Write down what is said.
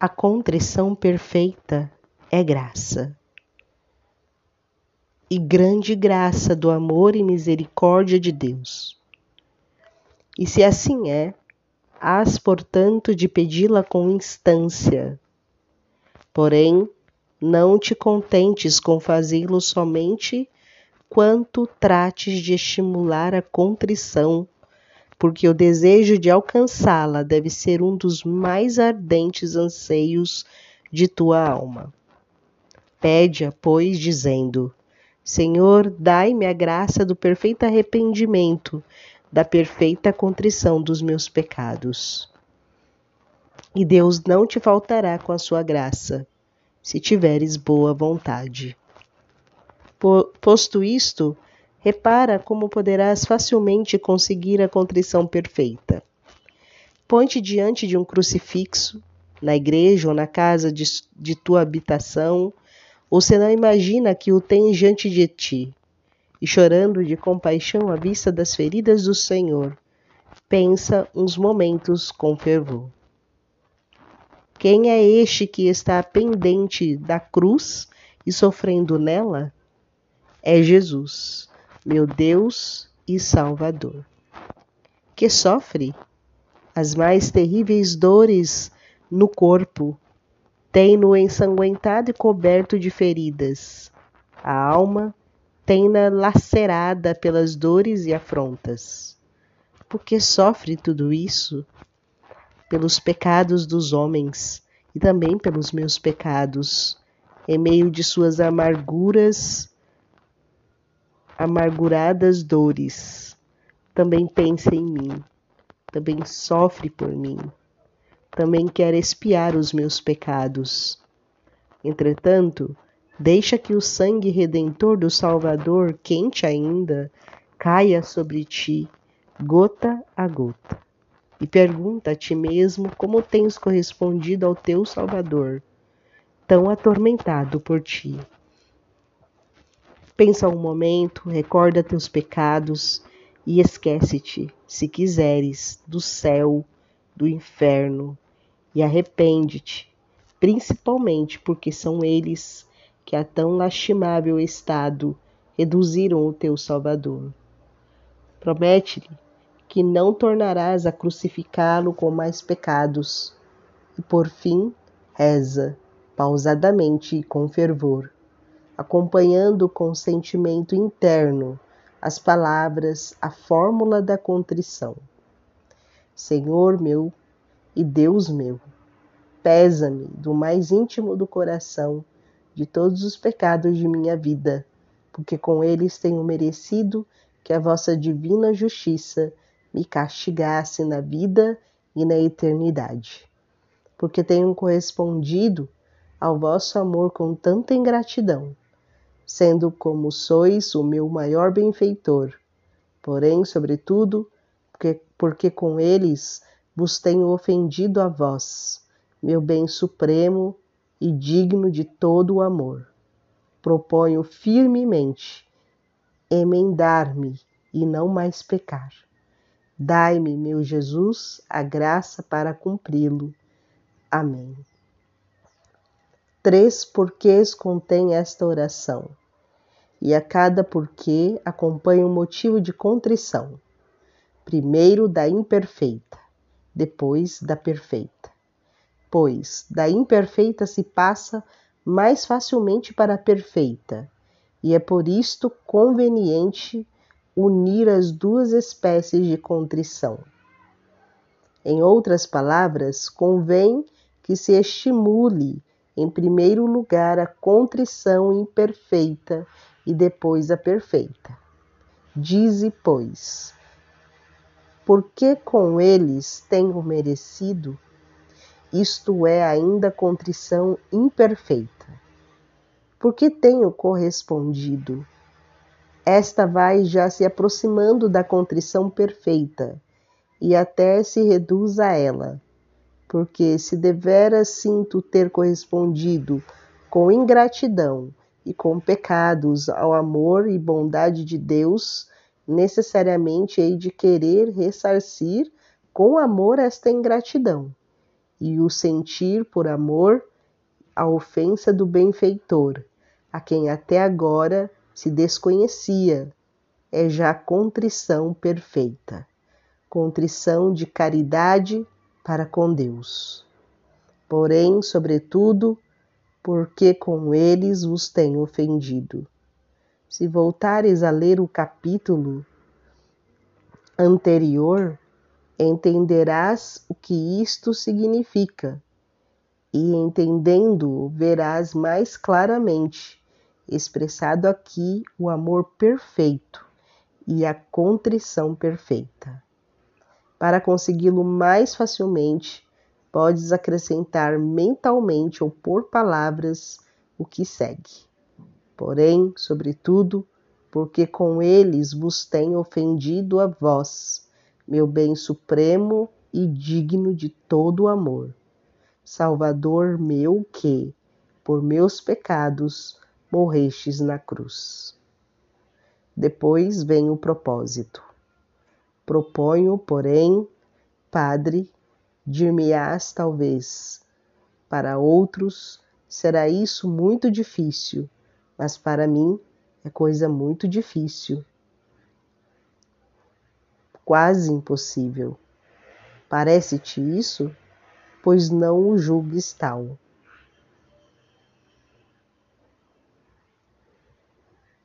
A contrição perfeita é graça. E grande graça do amor e misericórdia de Deus. E se assim é, hás, portanto, de pedi-la com instância. Porém, não te contentes com fazê-lo somente quanto trates de estimular a contrição porque o desejo de alcançá-la deve ser um dos mais ardentes anseios de tua alma. Pede-a, pois, dizendo: Senhor, dai-me a graça do perfeito arrependimento, da perfeita contrição dos meus pecados. E Deus não te faltará com a sua graça, se tiveres boa vontade. Posto isto, Repara como poderás facilmente conseguir a contrição perfeita. Põe-te diante de um crucifixo, na igreja ou na casa de, de tua habitação, ou se não imagina que o tens diante de ti, e chorando de compaixão à vista das feridas do Senhor, pensa uns momentos com fervor. Quem é este que está pendente da cruz e sofrendo nela? É Jesus meu Deus e Salvador, que sofre as mais terríveis dores no corpo, tem-no ensanguentado e coberto de feridas. A alma tem-na lacerada pelas dores e afrontas. Por que sofre tudo isso? Pelos pecados dos homens e também pelos meus pecados, em meio de suas amarguras amarguradas dores, também pensa em mim, também sofre por mim, também quer expiar os meus pecados. Entretanto, deixa que o sangue redentor do Salvador, quente ainda, caia sobre ti, gota a gota. E pergunta a ti mesmo como tens correspondido ao teu Salvador, tão atormentado por ti. Pensa um momento, recorda teus pecados e esquece-te, se quiseres, do céu, do inferno e arrepende-te, principalmente porque são eles que a tão lastimável estado reduziram o teu Salvador. Promete-lhe que não tornarás a crucificá-lo com mais pecados, e por fim reza, pausadamente e com fervor acompanhando com sentimento interno as palavras, a fórmula da contrição. Senhor meu e Deus meu, pesa-me do mais íntimo do coração de todos os pecados de minha vida, porque com eles tenho merecido que a vossa divina justiça me castigasse na vida e na eternidade. Porque tenho correspondido ao vosso amor com tanta ingratidão sendo como sois o meu maior benfeitor. Porém, sobretudo, porque, porque com eles vos tenho ofendido a vós, meu bem supremo e digno de todo o amor. Proponho firmemente emendar-me e não mais pecar. Dai-me, meu Jesus, a graça para cumpri-lo. Amém. Três porquês contém esta oração, e a cada porquê acompanha um motivo de contrição. Primeiro da imperfeita, depois da perfeita. Pois da imperfeita se passa mais facilmente para a perfeita, e é por isto conveniente unir as duas espécies de contrição. Em outras palavras, convém que se estimule em primeiro lugar, a contrição imperfeita e depois a perfeita. Dize, pois, porque com eles tenho merecido, isto é ainda contrição imperfeita. Porque tenho correspondido. Esta vai já se aproximando da contrição perfeita, e até se reduz a ela porque se deveras sinto ter correspondido com ingratidão e com pecados ao amor e bondade de Deus, necessariamente hei de querer ressarcir com amor esta ingratidão, e o sentir por amor a ofensa do benfeitor, a quem até agora se desconhecia, é já contrição perfeita, contrição de caridade para com Deus. Porém, sobretudo, porque com eles vos tenho ofendido. Se voltares a ler o capítulo anterior, entenderás o que isto significa, e entendendo, verás mais claramente expressado aqui o amor perfeito e a contrição perfeita. Para consegui-lo mais facilmente, podes acrescentar mentalmente ou por palavras o que segue. Porém, sobretudo, porque com eles vos tenho ofendido a vós, meu bem supremo e digno de todo o amor. Salvador meu que, por meus pecados, morrestes na cruz. Depois vem o propósito. Proponho, porém, Padre, dir-me-ás talvez, para outros será isso muito difícil, mas para mim é coisa muito difícil, quase impossível. Parece-te isso? Pois não o julgues tal.